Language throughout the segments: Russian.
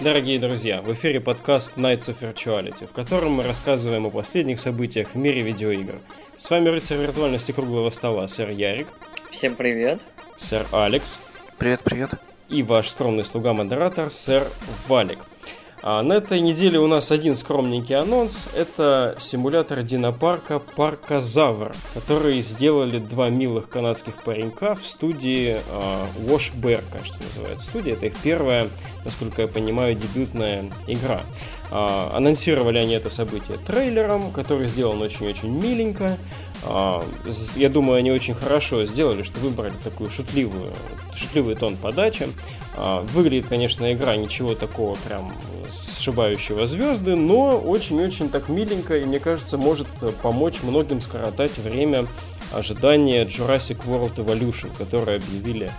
Дорогие друзья, в эфире подкаст Nights of Virtuality, в котором мы рассказываем о последних событиях в мире видеоигр. С вами рыцарь виртуальности круглого стола, сэр Ярик. Всем привет. Сэр Алекс. Привет, привет. И ваш скромный слуга-модератор, сэр Валик. А на этой неделе у нас один скромненький анонс. Это симулятор динопарка Паркозавр, который сделали два милых канадских паренька в студии э, Wash Bear, кажется, называется студия. Это их первая, насколько я понимаю, дебютная игра. Э, анонсировали они это событие трейлером, который сделан очень-очень миленько. А, я думаю, они очень хорошо сделали, что выбрали такую шутливую, шутливый тон подачи. А, выглядит, конечно, игра ничего такого прям сшибающего звезды, но очень-очень так миленько и, мне кажется, может помочь многим скоротать время ожидания Jurassic World Evolution, которое объявили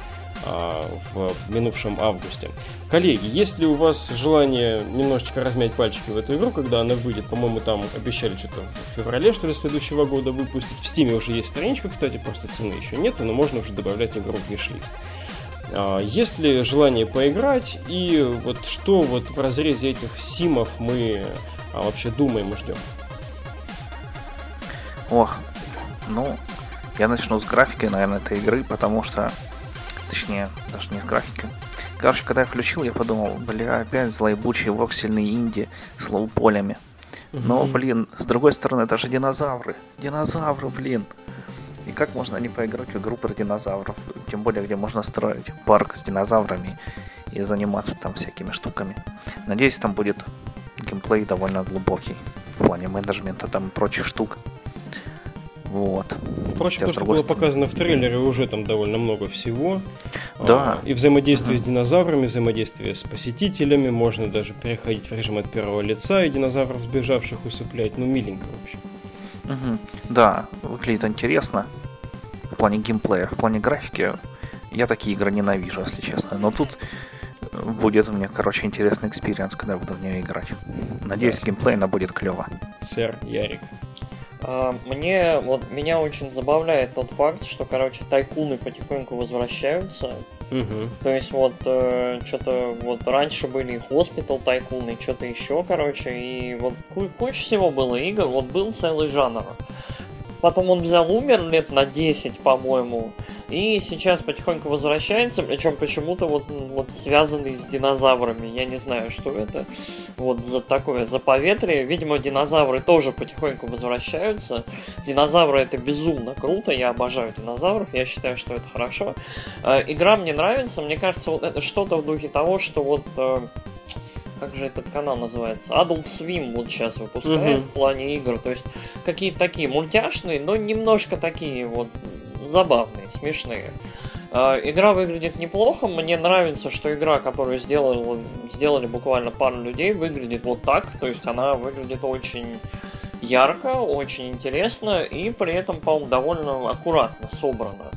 в минувшем августе. Коллеги, есть ли у вас желание немножечко размять пальчики в эту игру, когда она выйдет? По-моему, там обещали что-то в феврале, что ли, следующего года выпустить. В Стиме уже есть страничка, кстати, просто цены еще нет, но можно уже добавлять игру в виш-лист. А, есть ли желание поиграть и вот что вот в разрезе этих симов мы а, вообще думаем и ждем? Ох, ну, я начну с графики, наверное, этой игры, потому что Точнее, даже не с графикой. Короче, когда я включил, я подумал, бля, опять злоебучие воксельные инди с лоу-полями. Но, блин, с другой стороны, это же динозавры. Динозавры, блин. И как можно не поиграть в игру про динозавров? Тем более, где можно строить парк с динозаврами и заниматься там всякими штуками. Надеюсь, там будет геймплей довольно глубокий в плане менеджмента там и прочих штук. Вот. Впрочем, то, что было показано в трейлере, уже там довольно много всего. Да. А, и взаимодействие угу. с динозаврами, взаимодействие с посетителями, можно даже переходить в режим от первого лица и динозавров сбежавших усыплять. Ну, миленько, в общем. Угу. Да, выглядит интересно в плане геймплея, в плане графики. Я такие игры ненавижу, если честно. Но тут будет у меня, короче, интересный experience, когда буду в нее играть. Надеюсь, Ясно. геймплейно будет клево. Сэр Ярик. А, мне, вот, меня очень забавляет тот факт, что, короче, tycoon ы потихоньку возвращаются. Угу. То есть вот э, что-то вот раньше были hospital tycoon ы, что-то еще, короче, и вот куча всего было игр, вот был целый жанр. Потом он взял, умер лет на 10, по-моему. И сейчас потихоньку возвращается, причем почему-то вот, вот связанный с динозаврами. Я не знаю, что это. Вот за такое, за поветрие. Видимо, динозавры тоже потихоньку возвращаются. Динозавры это безумно круто. Я обожаю динозавров. Я считаю, что это хорошо. Э, игра мне нравится. Мне кажется, вот это что-то в духе того, что вот э, как же этот канал называется? Adult Swim вот сейчас выпускает uh-huh. в плане игр. То есть какие-то такие мультяшные, но немножко такие вот забавные, смешные. А, игра выглядит неплохо. Мне нравится, что игра, которую сделали, сделали буквально пару людей, выглядит вот так. То есть она выглядит очень ярко, очень интересно и при этом, по-моему, довольно аккуратно собрана.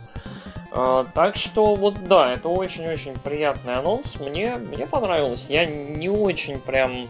Uh, так что вот да, это очень-очень приятный анонс. Мне, мне понравилось. Я не очень прям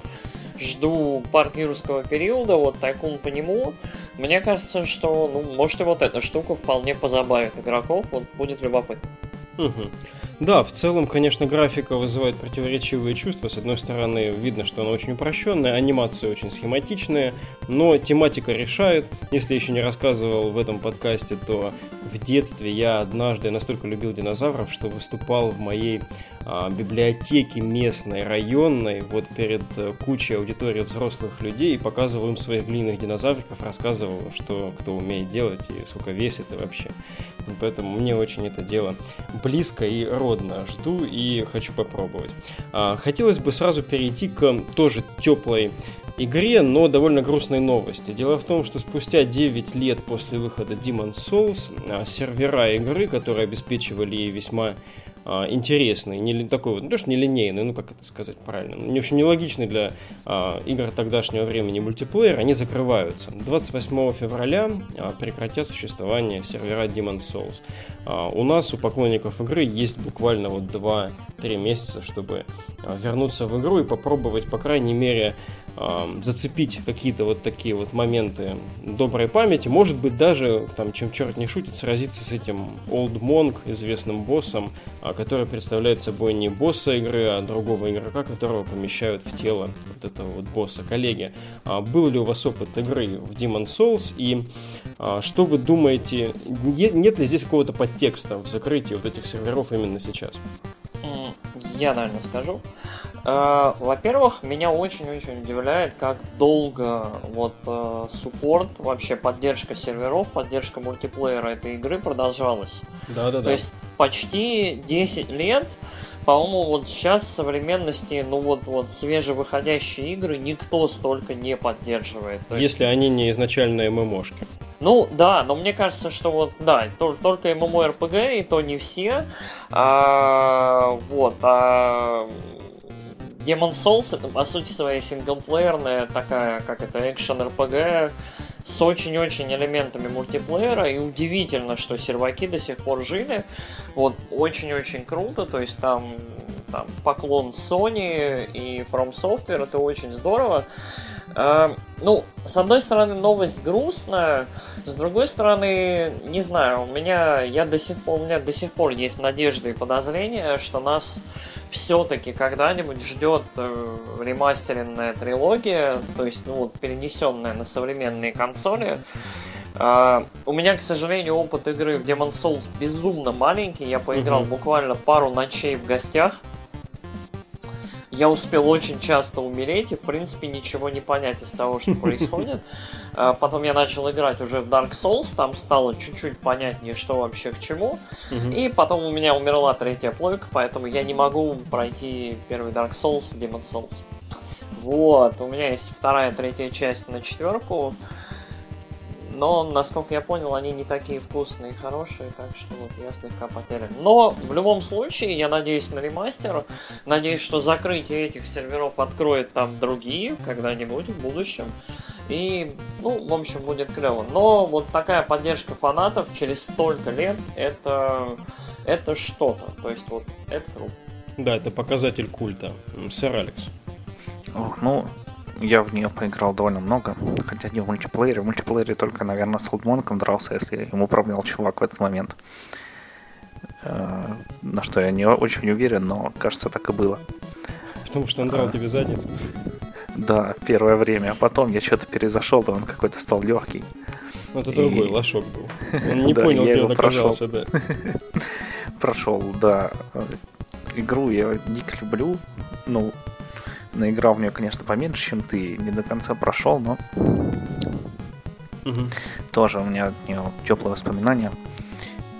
жду парк юрского периода, вот тайкун по нему. Мне кажется, что, ну, может и вот эта штука вполне позабавит игроков, вот будет любопытно. Угу. Да, в целом, конечно, графика вызывает противоречивые чувства. С одной стороны, видно, что она очень упрощенная, анимация очень схематичная, но тематика решает. Если еще не рассказывал в этом подкасте, то в детстве я однажды настолько любил динозавров, что выступал в моей а, библиотеке местной, районной, вот перед э, кучей аудитории взрослых людей и показывал им своих глиняных динозавриков, рассказывал, что кто умеет делать и сколько весит и вообще. Поэтому мне очень это дело близко и родно. Жду и хочу попробовать. А, хотелось бы сразу перейти к тоже теплой игре, но довольно грустной новости. Дело в том, что спустя 9 лет после выхода Demon's Souls а, сервера игры, которые обеспечивали ей весьма а, интересный, не такой вот, ну, тоже нелинейный, ну как это сказать правильно, ну, в общем, нелогичный для а, игр тогдашнего времени мультиплеер, они закрываются. 28 февраля а, прекратят существование сервера Demon's Souls. А, у нас, у поклонников игры, есть буквально вот 2-3 месяца, чтобы а, вернуться в игру и попробовать, по крайней мере, зацепить какие-то вот такие вот моменты доброй памяти, может быть даже, там, чем черт не шутит, сразиться с этим Old Monk, известным боссом, э, который представляет собой не босса игры, а другого игрока, которого помещают в тело вот этого вот босса. Коллеги, э, был ли у вас опыт игры в Demon Souls и э, что вы думаете, нет ли здесь какого-то подтекста в закрытии вот этих серверов именно сейчас? Я, наверное, скажу. Э, во-первых, меня очень-очень удивляет, как долго вот э, суппорт, вообще поддержка серверов, поддержка мультиплеера этой игры продолжалась. Да-да-да. То есть почти 10 лет, по-моему, вот сейчас в современности, ну вот, вот свежевыходящие игры никто столько не поддерживает. То Если они не изначально ММОшки. Ну да, но мне кажется, что вот да, только MMORPG, и то не все. А, вот, а Demon Souls это по сути своей синглплеерная такая, как это, экшен RPG с очень-очень элементами мультиплеера, и удивительно, что серваки до сих пор жили. Вот, очень-очень круто, то есть там, там поклон Sony и From Software, это очень здорово. Uh, ну, с одной стороны, новость грустная, с другой стороны, не знаю, у меня, я до сих пор, у меня до сих пор есть надежда и подозрения, что нас все-таки когда-нибудь ждет э, ремастеренная трилогия, то есть, ну, вот, перенесенная на современные консоли. Uh, у меня, к сожалению, опыт игры в Demon Souls безумно маленький. Я поиграл mm-hmm. буквально пару ночей в гостях я успел очень часто умереть и, в принципе, ничего не понять из того, что происходит. А, потом я начал играть уже в Dark Souls, там стало чуть-чуть понятнее, что вообще к чему. И потом у меня умерла третья плойка, поэтому я не могу пройти первый Dark Souls, Demon Souls. Вот, у меня есть вторая, третья часть на четверку. Но, насколько я понял, они не такие вкусные и хорошие, так что вот я слегка потерян. Но в любом случае, я надеюсь на ремастер. Надеюсь, что закрытие этих серверов откроет там другие когда-нибудь в будущем. И, ну, в общем, будет клево. Но вот такая поддержка фанатов через столько лет, это, это что-то. То есть вот это круто. Да, это показатель культа. Сэр Алекс. Ох, ну, я в нее поиграл довольно много, хотя не в мультиплеере. В мультиплеере только, наверное, с Олдмонком дрался, если ему управлял чувак в этот момент. Э, на что я не очень уверен, но кажется, так и было. Потому что он драл а, тебе задницу. Да, первое время, а потом я что-то перезашел, да он какой-то стал легкий. Ну, это и... другой лошок был. Он не понял, где он оказался, да. Прошел, да. Игру я дико люблю. Ну, наиграл в нее, конечно, поменьше, чем ты. Не до конца прошел, но угу. тоже у меня от нее теплые воспоминания.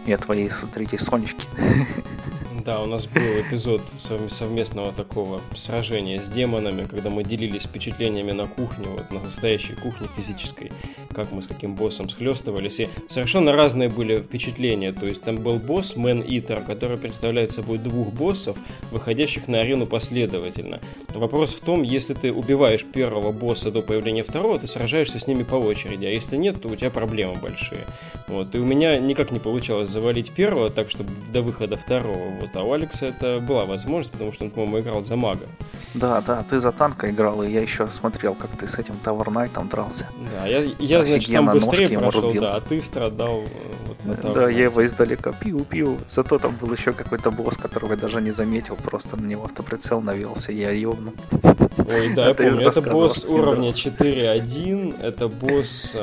И от твоей третьей Сонечки. Да, у нас был эпизод совместного такого сражения с демонами, когда мы делились впечатлениями на кухне, вот на настоящей кухне физической, как мы с каким боссом схлестывались. И совершенно разные были впечатления. То есть там был босс Man Eater, который представляет собой двух боссов, выходящих на арену последовательно. Вопрос в том, если ты убиваешь первого босса до появления второго, ты сражаешься с ними по очереди, а если нет, то у тебя проблемы большие. Вот. И у меня никак не получалось завалить первого, так чтобы до выхода второго. Вот а у Алекса это была возможность, потому что он, по-моему, играл за мага. Да, да, ты за танка играл, и я еще смотрел, как ты с этим Knight дрался. Да, я, я значит, там быстрее прошел, да, а ты страдал вот на Да, я его издалека пил-пил. Зато там был еще какой-то босс, которого я даже не заметил, просто на него автоприцел навелся, я ёбну. Ой, да, я помню, это босс уровня 4.1, это босс,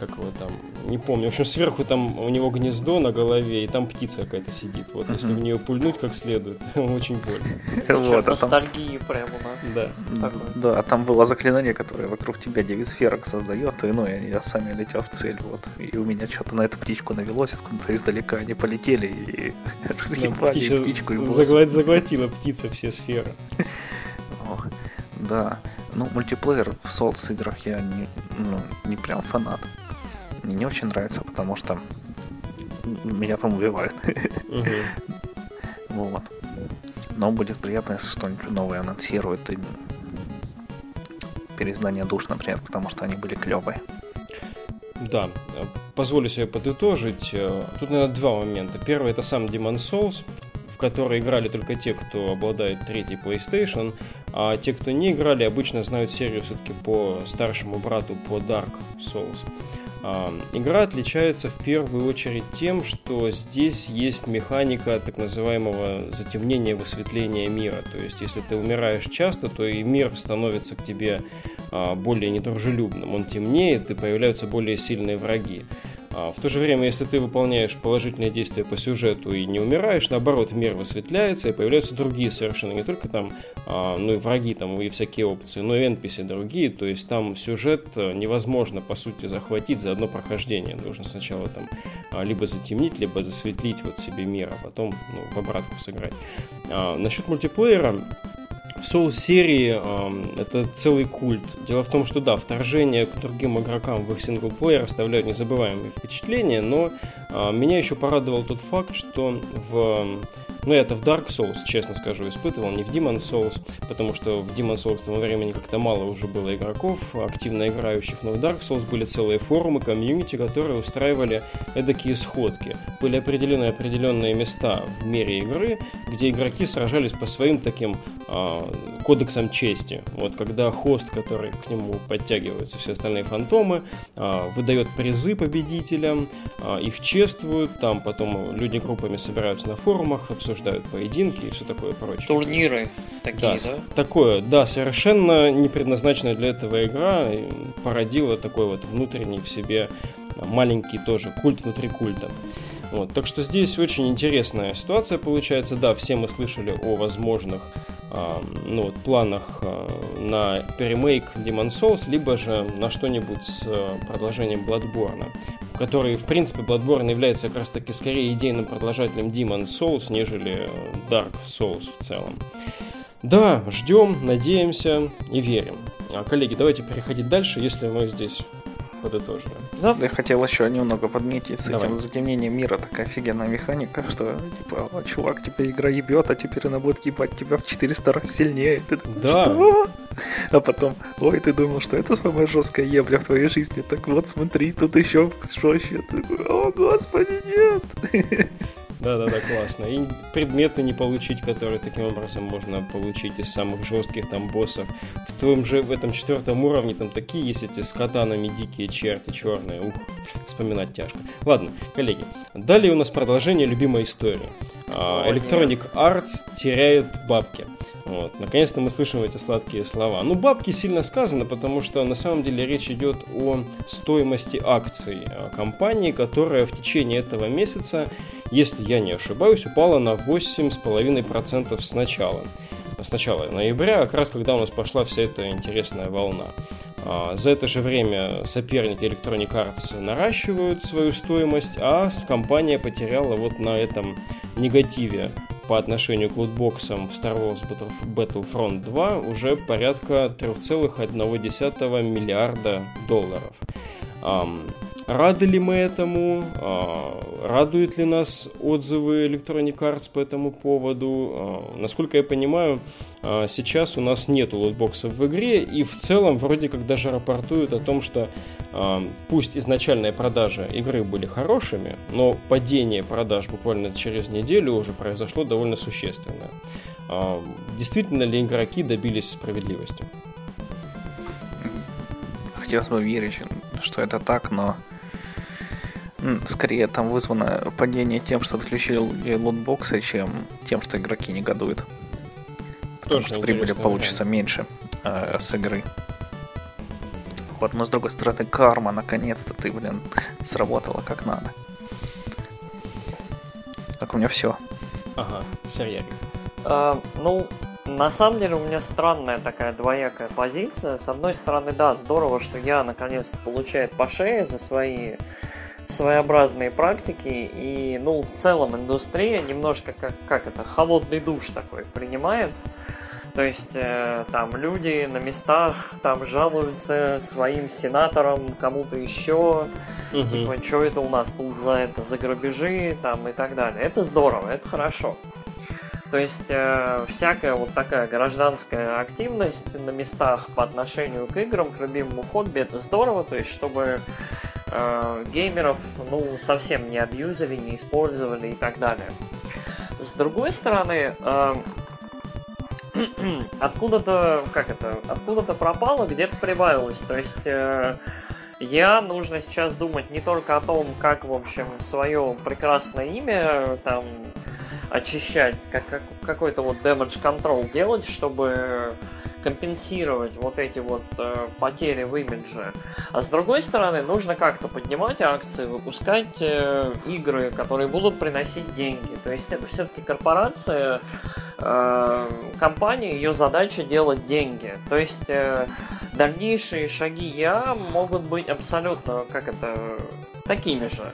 как его там, не помню. В общем, сверху там у него гнездо на голове, и там птица какая-то сидит. Вот, mm-hmm. если в нее пульнуть как следует, очень больно. Вот, ностальгии там... прям у нас. Да. Да, а там было заклинание, которое вокруг тебя девиз сферок создает, и ну, я сами летел в цель, вот. И у меня что-то на эту птичку навелось, откуда-то издалека они полетели и разъебали птичку. И заглотила птица все сферы. Ох, да. Ну, мультиплеер в Souls играх я не, ну, не прям фанат мне не очень нравится, потому что меня там убивают. Вот. Но будет приятно, если что-нибудь новое анонсируют и переиздание душ, например, потому что они были клевые. Да, позволю себе подытожить. Тут, наверное, два момента. Первый это сам Demon Souls, в который играли только те, кто обладает третьей PlayStation. а те, кто не играли, обычно знают серию все-таки по старшему брату, по Dark Souls. Игра отличается в первую очередь тем, что здесь есть механика так называемого затемнения, высветления мира. То есть, если ты умираешь часто, то и мир становится к тебе а, более недружелюбным. Он темнеет, и появляются более сильные враги. А в то же время, если ты выполняешь положительные действия по сюжету и не умираешь, наоборот, мир высветляется и появляются другие совершенно, не только там, а, ну и враги там и всякие опции, но и NPC другие, то есть там сюжет э, невозможно, по сути, захватить за одно прохождение. Нужно сначала там а, либо затемнить, либо засветлить вот себе мир, а потом ну, в обратку сыграть. Насчет мультиплеера, в Soul серии э, это целый культ. Дело в том, что да, вторжение к другим игрокам в их синглплеер оставляют незабываемые впечатления, но э, меня еще порадовал тот факт, что в ну, я это в Dark Souls, честно скажу, испытывал, не в Demon Souls, потому что в Demon Souls того времени как-то мало уже было игроков, активно играющих, но в Dark Souls были целые форумы, комьюнити, которые устраивали эдакие сходки. Были определены определенные места в мире игры, где игроки сражались по своим таким э, кодексам чести. Вот когда хост, который к нему подтягиваются все остальные фантомы, э, выдает призы победителям, э, их чествуют, там потом люди группами собираются на форумах, обсуждают обсуждают поединки и все такое прочее. Турниры такие, да? да? Такое, да, совершенно не предназначенная для этого игра породила такой вот внутренний в себе маленький тоже культ внутри культа. Вот, так что здесь очень интересная ситуация получается. Да, все мы слышали о возможных ну, вот, планах э, на перемейк Demon Souls, либо же на что-нибудь с э, продолжением Bloodborne который, в принципе, Bloodborne является как раз-таки скорее идейным продолжателем Demon Souls, нежели Dark Souls в целом. Да, ждем, надеемся и верим. А, коллеги, давайте переходить дальше, если мы здесь подытожили. Да. Я хотел еще немного подметить с Давай. этим затемнением мира. Такая офигенная механика, что типа, «А, чувак, тебя игра ебет, а теперь она будет ебать тебя в 400 раз сильнее. Ты думаешь, да. Что? А потом, ой, ты думал, что это самая жесткая ебля в твоей жизни. Так вот, смотри, тут еще жестче. Ты такой, о, господи, нет. Да-да-да, классно. И предметы не получить, которые таким образом можно получить из самых жестких там боссов. В том же, в этом четвертом уровне там такие есть эти с катанами дикие черти черные. Ух, вспоминать тяжко. Ладно, коллеги. Далее у нас продолжение любимой истории. А, Electronic Arts теряет бабки. Вот. Наконец-то мы слышим эти сладкие слова. Ну, бабки сильно сказано, потому что на самом деле речь идет о стоимости акций компании, которая в течение этого месяца если я не ошибаюсь, упала на 8,5% с начала. С начала ноября, как раз когда у нас пошла вся эта интересная волна. А, за это же время соперники Electronic Arts наращивают свою стоимость, а компания потеряла вот на этом негативе по отношению к лутбоксам в Star Wars Battlefront 2 уже порядка 3,1 миллиарда долларов. Рады ли мы этому? А, радуют ли нас отзывы Electronic Arts по этому поводу? А, насколько я понимаю, а, сейчас у нас нету лотбоксов в игре, и в целом вроде как даже рапортуют о том, что пусть изначальные продажи игры были хорошими, но падение продаж буквально через неделю уже произошло довольно существенное. Действительно ли игроки добились справедливости? Хотелось бы верить, что это так, но скорее там вызвано падение тем, что отключили лотбоксы, чем тем, что игроки негодуют. Потому Тоже что прибыли получится вариант. меньше э, с игры. Вот, но с другой стороны, карма, наконец-то ты, блин, сработала как надо. Так, у меня все. Ага, Серьяк. А, ну, на самом деле у меня странная такая двоякая позиция. С одной стороны, да, здорово, что я наконец-то получаю по шее за свои своеобразные практики, и, ну, в целом индустрия немножко как, как это, холодный душ такой принимает. То есть э, там люди на местах там жалуются своим сенаторам, кому-то еще, угу. типа, что это у нас тут за это, за грабежи там и так далее. Это здорово, это хорошо. То есть э, всякая вот такая гражданская активность на местах по отношению к играм, к любимому хобби, это здорово, то есть чтобы э, геймеров ну совсем не абьюзили, не использовали и так далее. С другой стороны, э, откуда-то, как это, откуда-то пропало, где-то прибавилось. То есть э, я нужно сейчас думать не только о том, как, в общем, свое прекрасное имя там очищать, как, как какой-то вот damage control делать, чтобы компенсировать вот эти вот э, потери в имидже. А с другой стороны, нужно как-то поднимать акции, выпускать э, игры, которые будут приносить деньги. То есть это все-таки корпорация, э, компания, ее задача делать деньги. То есть э, дальнейшие шаги я могут быть абсолютно, как это, такими же.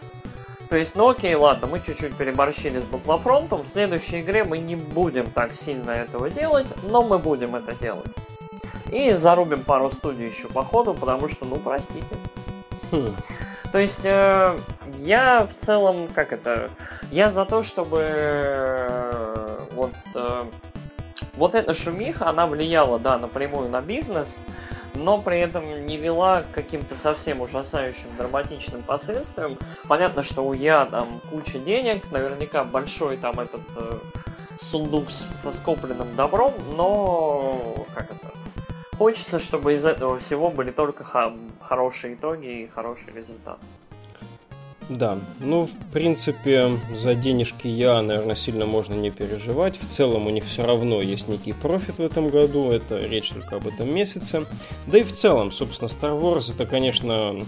То есть, ну окей, ладно, мы чуть-чуть переборщили с Батлофронтом, в следующей игре мы не будем так сильно этого делать, но мы будем это делать. И зарубим пару студий еще по ходу, потому что, ну, простите. Хм. То есть, э, я в целом, как это, я за то, чтобы э, вот, э, вот эта шумиха, она влияла, да, напрямую на бизнес, но при этом не вела каким-то совсем ужасающим драматичным последствиям. Понятно, что у я там куча денег, наверняка большой там этот э, сундук со скопленным добром, но как это? Хочется, чтобы из этого всего были только хорошие итоги и хороший результат. Да, ну, в принципе, за денежки я, наверное, сильно можно не переживать. В целом у них все равно есть некий профит в этом году, это речь только об этом месяце. Да и в целом, собственно, Star Wars это, конечно,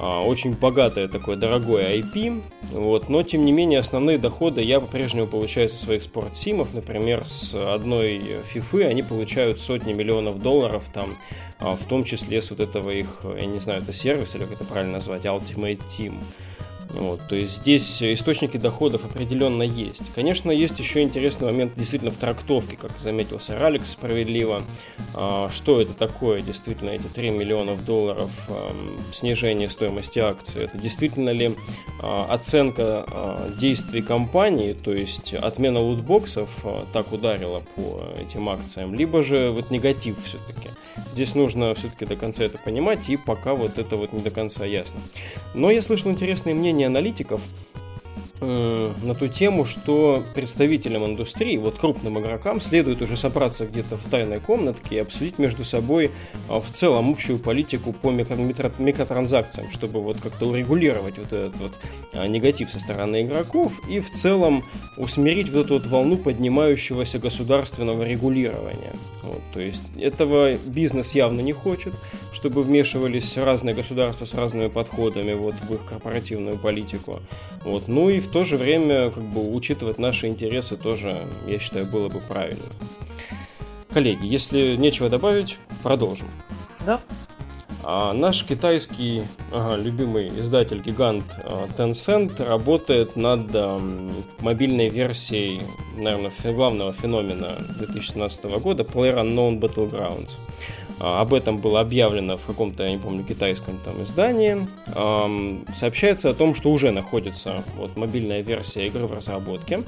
а, очень богатое такое дорогое IP, вот, но, тем не менее, основные доходы я по-прежнему получаю со своих спортсимов, например, с одной FIFA они получают сотни миллионов долларов там, а, в том числе с вот этого их, я не знаю, это сервис или как это правильно назвать, Ultimate Team. Вот, то есть здесь источники доходов определенно есть. Конечно, есть еще интересный момент действительно в трактовке, как заметил сэр Алекс справедливо. А, что это такое, действительно, эти 3 миллионов долларов а, снижения стоимости акций? Это действительно ли а, оценка а, действий компании, то есть отмена лутбоксов так ударила по этим акциям, либо же вот негатив все-таки? Здесь нужно все-таки до конца это понимать, и пока вот это вот не до конца ясно. Но я слышал интересные мнения аналитиков, Э, на ту тему, что представителям индустрии, вот крупным игрокам, следует уже собраться где-то в тайной комнатке и обсудить между собой а, в целом общую политику по микротранзакциям, чтобы вот как-то урегулировать вот этот вот а, негатив со стороны игроков и в целом усмирить вот эту вот волну поднимающегося государственного регулирования. Вот, то есть этого бизнес явно не хочет, чтобы вмешивались разные государства с разными подходами вот в их корпоративную политику. Вот. Ну и в то же время, как бы, учитывать наши интересы тоже, я считаю, было бы правильно. Коллеги, если нечего добавить, продолжим. Да. А наш китайский ага, любимый издатель-гигант Tencent работает над а, мобильной версией, наверное, главного феномена 2017 года PlayerUnknown Battlegrounds. Об этом было объявлено в каком-то, я не помню, китайском там издании. Сообщается о том, что уже находится вот мобильная версия игры в разработке,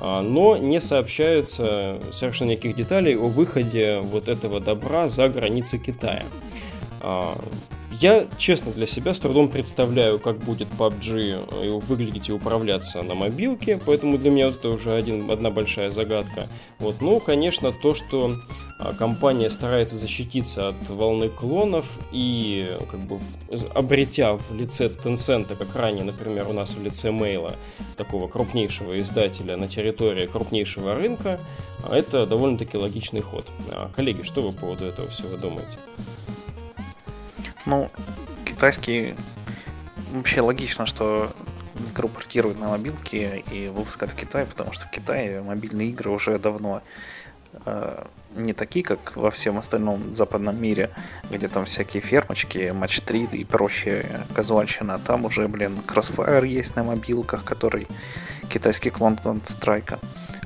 а, но не сообщается совершенно никаких деталей о выходе вот этого добра за границы Китая. Я, честно, для себя с трудом представляю, как будет PUBG э, выглядеть и управляться на мобилке, поэтому для меня это уже один, одна большая загадка. Вот, ну, конечно, то, что а, компания старается защититься от волны клонов и как бы обретя в лице Tencent, как ранее, например, у нас в лице Мейла, такого крупнейшего издателя на территории крупнейшего рынка, а, это довольно-таки логичный ход. А, коллеги, что вы по поводу этого всего думаете? Ну, китайский вообще логично, что игру портируют на мобилки и выпускают в Китае, потому что в Китае мобильные игры уже давно э, не такие, как во всем остальном западном мире, где там всякие фермочки, матч 3 и прочие казуальщина. А там уже, блин, Crossfire есть на мобилках, который китайский клон Counter-Strike.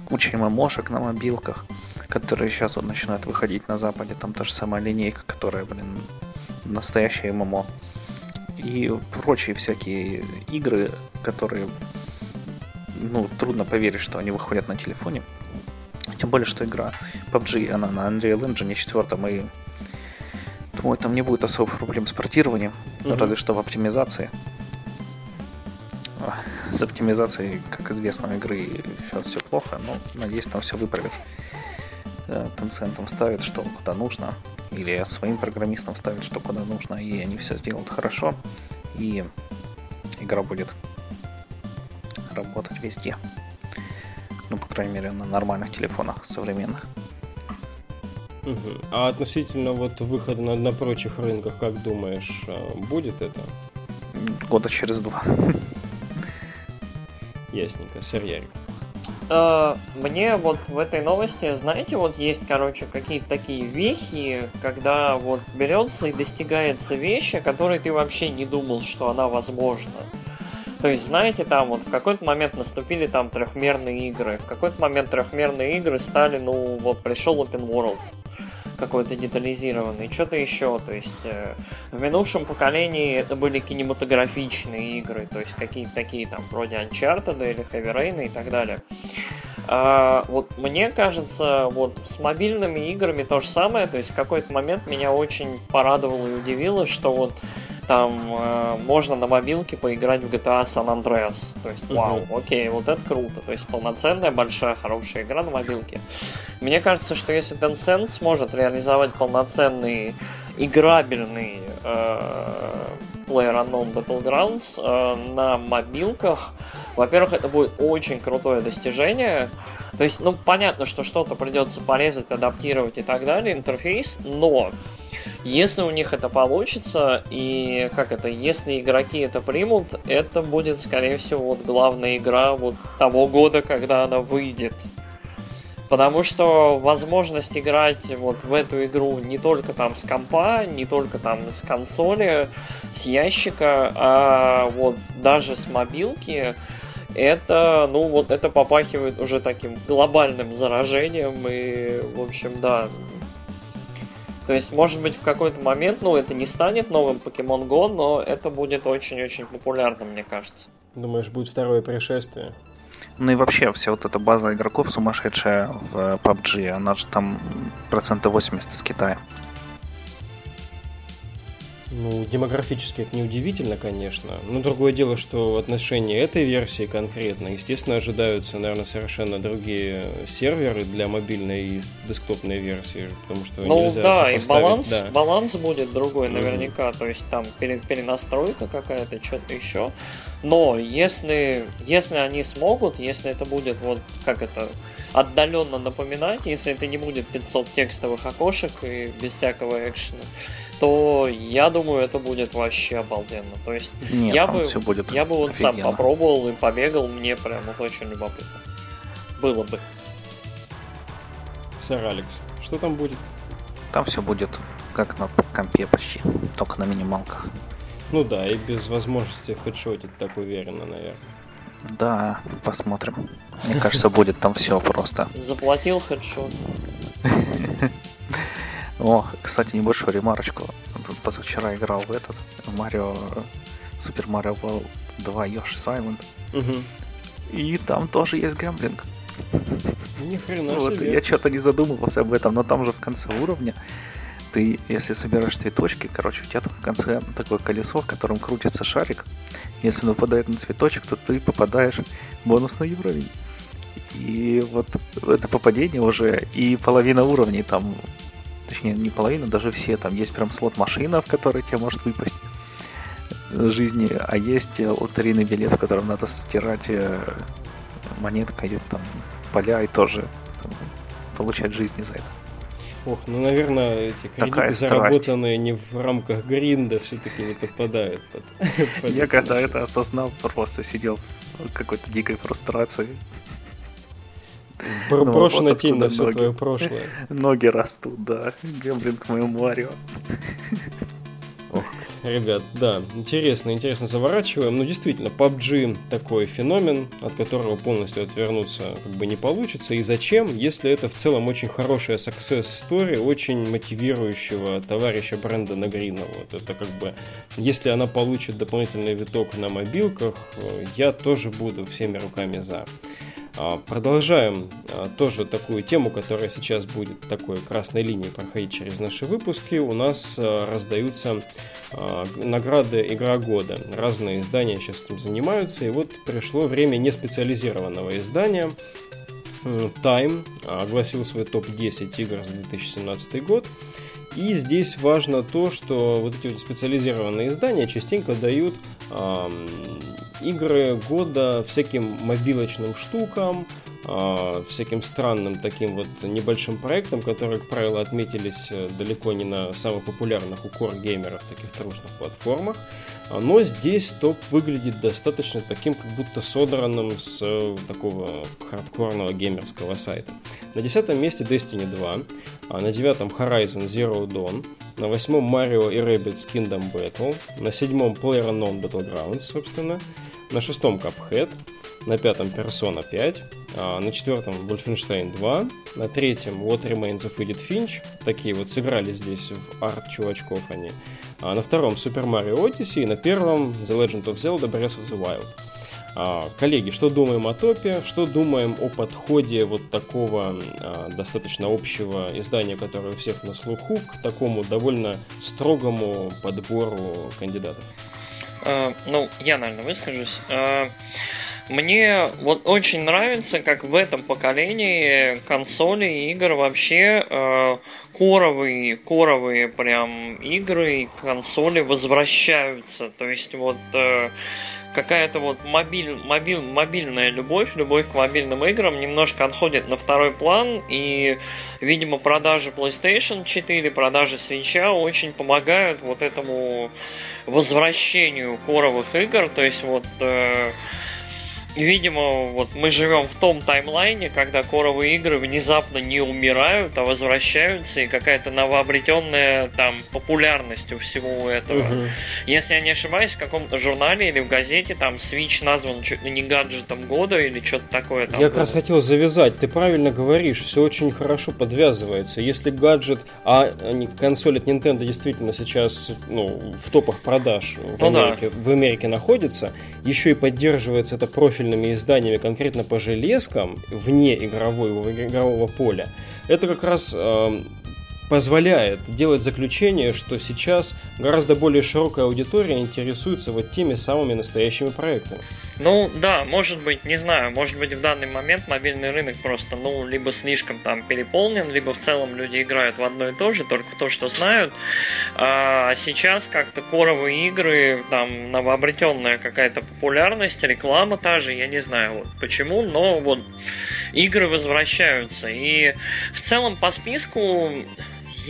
Куча ММОшек на мобилках, которые сейчас вот начинают выходить на Западе. Там та же самая линейка, которая, блин, настоящая ММО. И прочие всякие игры, которые, ну, трудно поверить, что они выходят на телефоне. Тем более, что игра PUBG, она на Unreal Engine 4, и думаю, там не будет особых проблем с портированием, mm-hmm. разве что в оптимизации. С оптимизацией, как известно, игры сейчас все плохо, но надеюсь, там все выправят. э, Tencent ставит, что куда нужно, или своим программистам ставит, что куда нужно, и они все сделают хорошо, и игра будет работать везде. Ну, по крайней мере, на нормальных телефонах современных. Угу. А относительно вот выхода на, на прочих рынках, как думаешь, а, будет это? Года через два. Ясненько, сэр А, мне вот в этой новости, знаете, вот есть, короче, какие-то такие вехи, когда вот берется и достигается вещи, о которой ты вообще не думал, что она возможна. То есть, знаете, там вот в какой-то момент наступили там трехмерные игры, в какой-то момент трехмерные игры стали, ну, вот пришел Open World какой-то детализированный, что-то еще. То есть э, в минувшем поколении это были кинематографичные игры, то есть какие-то такие там вроде Uncharted или Heavy Rain и так далее. А, вот мне кажется, вот с мобильными играми то же самое, то есть в какой-то момент меня очень порадовало и удивило, что вот там э, можно на мобилке поиграть в GTA San Andreas. То есть, вау, окей, вот это круто. То есть полноценная, большая, хорошая игра на мобилке. Мне кажется, что если Tencent сможет реализовать полноценный играбельный э, PlayerUnknown Battlegrounds э, на мобилках, во-первых, это будет очень крутое достижение. То есть, ну, понятно, что что-то придется порезать, адаптировать и так далее, интерфейс, но если у них это получится, и как это, если игроки это примут, это будет, скорее всего, вот главная игра вот того года, когда она выйдет. Потому что возможность играть вот в эту игру не только там с компа, не только там с консоли, с ящика, а вот даже с мобилки, это, ну вот это попахивает уже таким глобальным заражением и, в общем, да, то есть, может быть, в какой-то момент, ну, это не станет новым Pokemon Go, но это будет очень-очень популярно, мне кажется. Думаешь, будет второе пришествие? Ну и вообще, вся вот эта база игроков сумасшедшая в PUBG, она же там процента 80 из Китая. Ну, демографически это неудивительно, конечно. Но другое дело, что в отношении этой версии конкретно, естественно, ожидаются, наверное, совершенно другие серверы для мобильной и десктопной версии, потому что ну, нельзя да, и баланс, да. баланс будет другой наверняка, mm-hmm. то есть там перенастройка какая-то, что-то еще. Но если, если они смогут, если это будет вот, как это, отдаленно напоминать, если это не будет 500 текстовых окошек и без всякого экшена, то я думаю, это будет вообще обалденно. То есть Нет, я бы, все будет я бы вот офигенно. сам попробовал и побегал, мне прям вот очень любопытно. Было бы. Сэр Алекс, что там будет? Там все будет как на компе почти, только на минималках. Ну да, и без возможности хедшотить так уверенно, наверное. Да, посмотрим. Мне кажется, будет там все просто. Заплатил хедшот. О, кстати, небольшую ремарочку. Тут позавчера играл в этот Марио Супер Марио World 2 Yoshi Island. Угу. И там тоже есть гэмблинг. Ни хрена вот, себе. Я что-то не задумывался об этом, но там же в конце уровня ты, если собираешь цветочки, короче, у тебя там в конце такое колесо, в котором крутится шарик. Если он выпадает на цветочек, то ты попадаешь в бонусный уровень. И вот это попадение уже и половина уровней там точнее не половина, даже все, там есть прям слот-машина, в которой тебе может выпасть жизни, а есть лотерейный билет, в котором надо стирать э, монеткой там поля и тоже там, получать жизни за это. Ох, ну, наверное, эти кредиты, Такая заработанные не в рамках гринда, все-таки не подпадают под... под Я когда это осознал, просто сидел в какой-то дикой фрустрации. Брошена ну, тень на все твое прошлое. Ноги растут, да. Гэмблинг моему Марио. Ох, ребят, да, интересно, интересно заворачиваем. Ну, действительно, PUBG такой феномен, от которого полностью отвернуться как бы не получится. И зачем, если это в целом очень хорошая success story, очень мотивирующего товарища Брэндона Грина. Вот это как бы, если она получит дополнительный виток на мобилках, э, я тоже буду всеми руками за. А, продолжаем а, тоже такую тему, которая сейчас будет такой красной линией проходить через наши выпуски. У нас а, раздаются награды Игра года. Разные издания сейчас этим занимаются. И вот пришло время неспециализированного издания. Time огласил свой топ-10 игр за 2017 год. И здесь важно то, что вот эти вот специализированные издания частенько дают игры года всяким мобилочным штукам, э, всяким странным таким вот небольшим проектам, которые, как правило, отметились э, далеко не на самых популярных у кор-геймеров таких трушных платформах. Но здесь топ выглядит достаточно таким, как будто содранным с э, такого хардкорного геймерского сайта. На десятом месте Destiny 2, а на девятом Horizon Zero Dawn, на восьмом Mario и Rabbids Kingdom Battle, на седьмом PlayerUnknown Battlegrounds, собственно, на шестом Cuphead, на пятом Persona 5, а на четвертом Wolfenstein 2, на третьем What Remains of Edith Finch, такие вот сыграли здесь в арт чувачков они, а на втором Super Mario Odyssey и на первом The Legend of Zelda Breath of the Wild. А, коллеги, что думаем о топе, что думаем о подходе вот такого достаточно общего издания, которое у всех на слуху, к такому довольно строгому подбору кандидатов? Uh, ну, я, наверное, выскажусь. Uh, мне вот очень нравится, как в этом поколении консоли и игр вообще э, коровые, коровые прям игры и консоли возвращаются. То есть вот э, какая-то вот мобиль, мобиль, мобильная любовь, любовь к мобильным играм немножко отходит на второй план, и, видимо, продажи PlayStation 4, продажи Switch очень помогают вот этому возвращению коровых игр, то есть вот э, видимо, вот мы живем в том таймлайне, когда коровые игры внезапно не умирают, а возвращаются, и какая-то новообретенная там популярность у всего этого. Угу. Если я не ошибаюсь, в каком-то журнале или в газете там Switch назван чуть ли не гаджетом года или что-то такое. Там я было. как раз хотел завязать. Ты правильно говоришь, все очень хорошо подвязывается. Если гаджет, а консоль от Nintendo действительно сейчас ну, в топах продаж в, ну, Америке, да. в Америке находится, еще и поддерживается это профиль профильными изданиями конкретно по железкам, вне игрового, игрового поля, это как раз э, позволяет делать заключение, что сейчас гораздо более широкая аудитория интересуется вот теми самыми настоящими проектами. Ну да, может быть, не знаю, может быть в данный момент мобильный рынок просто, ну, либо слишком там переполнен, либо в целом люди играют в одно и то же, только то, что знают. А сейчас как-то коровые игры, там, новообретенная какая-то популярность, реклама та же, я не знаю вот почему, но вот игры возвращаются. И в целом по списку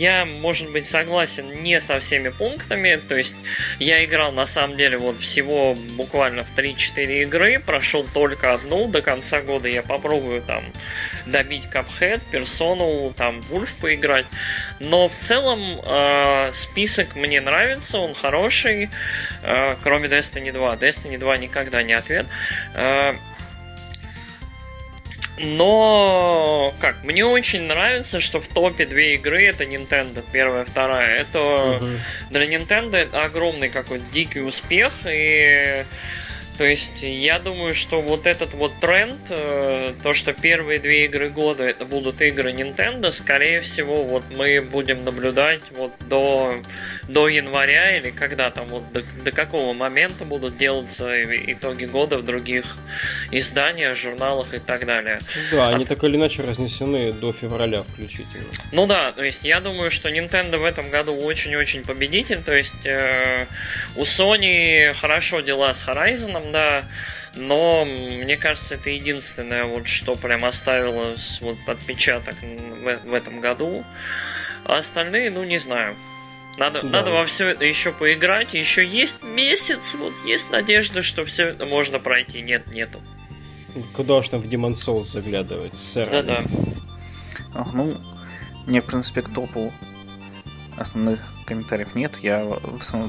я, может быть, согласен не со всеми пунктами. То есть я играл на самом деле вот всего буквально в 3-4 игры, прошел только одну. До конца года я попробую там добить Cuphead, персону, там Wolf поиграть. Но в целом э, список мне нравится, он хороший, э, кроме Destiny 2. Destiny 2 никогда не ответ. Э, но, как, мне очень нравится, что в топе две игры это Nintendo, первая, вторая. Это угу. для Nintendo это огромный какой-то дикий успех, и то есть я думаю, что вот этот вот тренд, э, то, что первые две игры года это будут игры Nintendo, скорее всего, вот мы будем наблюдать вот до, до января или когда там вот до, до какого момента будут делаться итоги года в других изданиях, журналах и так далее. Да, они так или иначе разнесены до февраля включительно. Ну да, то есть я думаю, что Nintendo в этом году очень-очень победитель, то есть э, у Sony хорошо дела с Horizon, да, но мне кажется, это единственное, вот, что прям оставило вот отпечаток в, в этом году. А остальные, ну, не знаю. Надо, да. надо во все это еще поиграть. Еще есть месяц, вот есть надежда, что все это можно пройти. Нет, нету. Куда уж там в Demon Souls заглядывать, сэр. Да-да. Ну, мне, в принципе, к топу основных комментариев нет. Я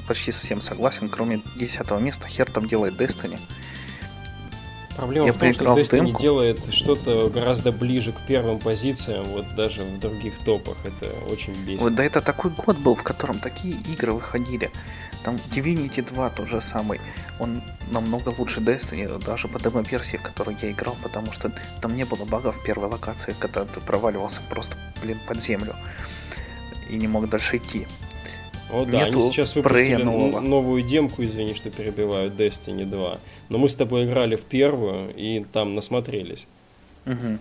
почти совсем согласен, кроме 10 места. Хер там делает Destiny. Проблема я в том, что Destiny в делает что-то гораздо ближе к первым позициям, вот даже в других топах. Это очень бесит. Вот, да это такой год был, в котором такие игры выходили. Там Divinity 2 тот же самый. Он намного лучше Destiny, даже по демо-версии, в которой я играл, потому что там не было багов в первой локации, когда ты проваливался просто, блин, под землю и не мог дальше идти. О да, Нету они сейчас выпустили нового. новую демку, извини, что перебиваю, Destiny 2. Но мы с тобой играли в первую и там насмотрелись. Угу.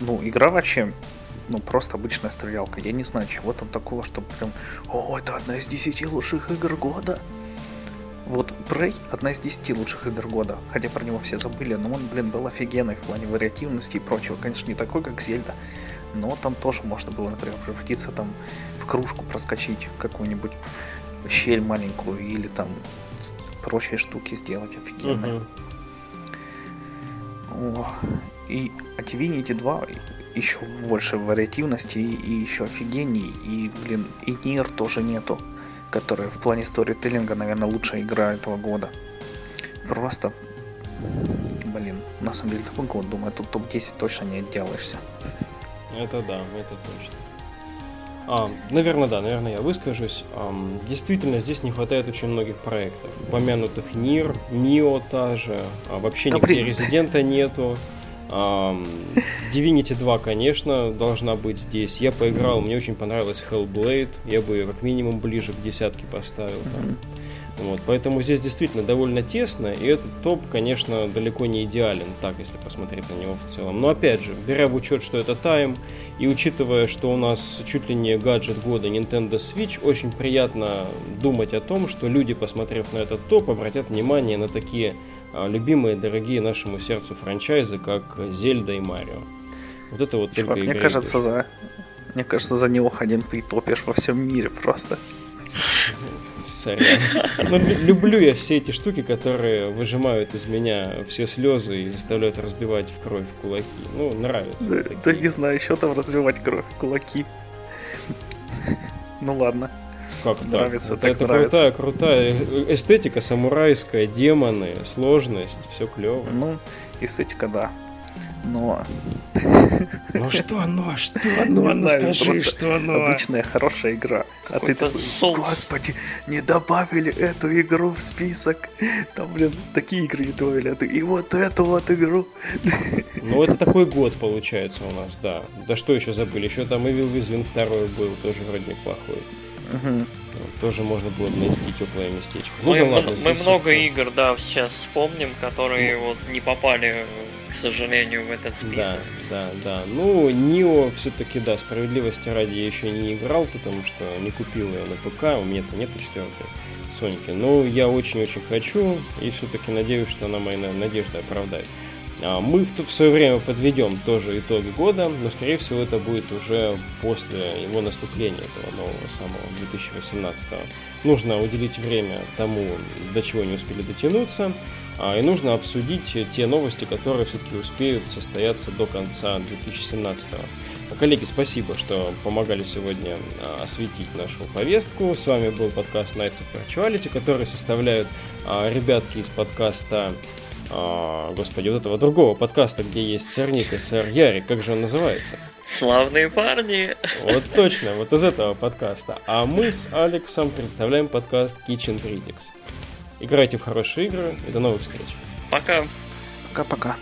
ну, игра вообще, ну, просто обычная стрелялка. Я не знаю, чего там такого, чтобы прям, о, это одна из десяти лучших игр года. Вот Prey одна из десяти лучших игр года, хотя про него все забыли, но он, блин, был офигенный в плане вариативности и прочего. Конечно, не такой, как Зельда, но там тоже можно было, например, превратиться там кружку, проскочить какую-нибудь щель маленькую или там прочие штуки сделать офигенные. Uh-huh. О, и а Divinity 2 еще больше вариативности и, и еще офигенней. И, блин, и Нир тоже нету которая в плане сторителлинга, наверное, лучшая игра этого года. Просто, блин, на самом деле такой год, думаю, тут топ-10 точно не отделаешься. Это да, это точно. А, наверное, да, наверное, я выскажусь. А, действительно, здесь не хватает очень многих проектов. Упомянутых Нир, Нио та же, а вообще нигде Резидента нету. Divinity 2, конечно, должна быть здесь. Я поиграл, мне очень понравилась Hellblade. Я бы ее как минимум ближе к десятке поставил. Там. Вот, поэтому здесь действительно довольно тесно, и этот топ, конечно, далеко не идеален, так, если посмотреть на него в целом. Но опять же, беря в учет, что это тайм, и учитывая, что у нас чуть ли не гаджет года Nintendo Switch, очень приятно думать о том, что люди, посмотрев на этот топ, обратят внимание на такие а, любимые, дорогие нашему сердцу франчайзы, как Зельда и Марио. Вот это вот Чувак, только Мне кажется, за... Мне кажется, за него один ты топишь во всем мире просто. Сорян. Ну, люблю я все эти штуки, которые выжимают из меня все слезы и заставляют разбивать в кровь кулаки. Ну, нравится. Да, да не знаю, что там разбивать кровь кулаки. Ну ладно. Как нравится, так? Это, это крутая, крутая эстетика самурайская, демоны, сложность, все клево. Ну, эстетика, да. Но... Ну что оно, что оно, не ну знаю, скажи, что оно. Обычная хорошая игра. А ты такой, соус. господи, не добавили эту игру в список. Там, блин, такие игры не добавили, а ты и вот эту вот игру. Ну, это такой год получается у нас, да. Да что еще забыли? Еще там Evil Within 2 был, тоже вроде неплохой. Угу. Тоже можно было бы найти теплое местечко. Ну, мы, да ладно, мы много игр, да, сейчас вспомним, которые ну. вот не попали, к сожалению, в этот список. Да, да, да. Ну, Нио все-таки, да, справедливости ради я еще не играл, потому что не купил ее на ПК, у меня-то нет четвертой Соники. Но я очень-очень хочу, и все-таки надеюсь, что она мои надежды оправдает. А, мы в, в свое время подведем тоже итоги года, но, скорее всего, это будет уже после его наступления, этого нового самого 2018. Нужно уделить время тому, до чего не успели дотянуться, и нужно обсудить те новости, которые все-таки успеют состояться до конца 2017. Коллеги, спасибо, что помогали сегодня а, осветить нашу повестку. С вами был подкаст Nights of Virtuality, который составляют ребятки из подкаста а, господи, вот этого другого подкаста, где есть сэр Ник и сэр Ярик, как же он называется? Славные парни! Вот точно, вот из этого подкаста. А мы с Алексом представляем подкаст Kitchen Critics. Играйте в хорошие игры и до новых встреч. Пока. Пока-пока.